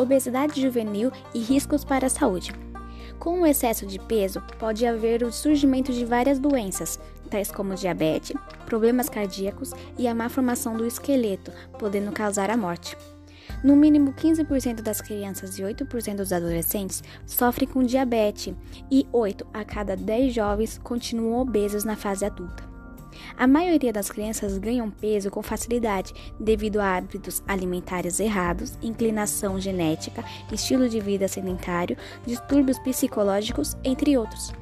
obesidade juvenil e riscos para a saúde. Com o excesso de peso, pode haver o surgimento de várias doenças, tais como diabetes, problemas cardíacos e a má formação do esqueleto, podendo causar a morte. No mínimo 15% das crianças e 8% dos adolescentes sofrem com diabetes e 8 a cada 10 jovens continuam obesos na fase adulta. A maioria das crianças ganham peso com facilidade devido a hábitos alimentares errados, inclinação genética, estilo de vida sedentário, distúrbios psicológicos, entre outros.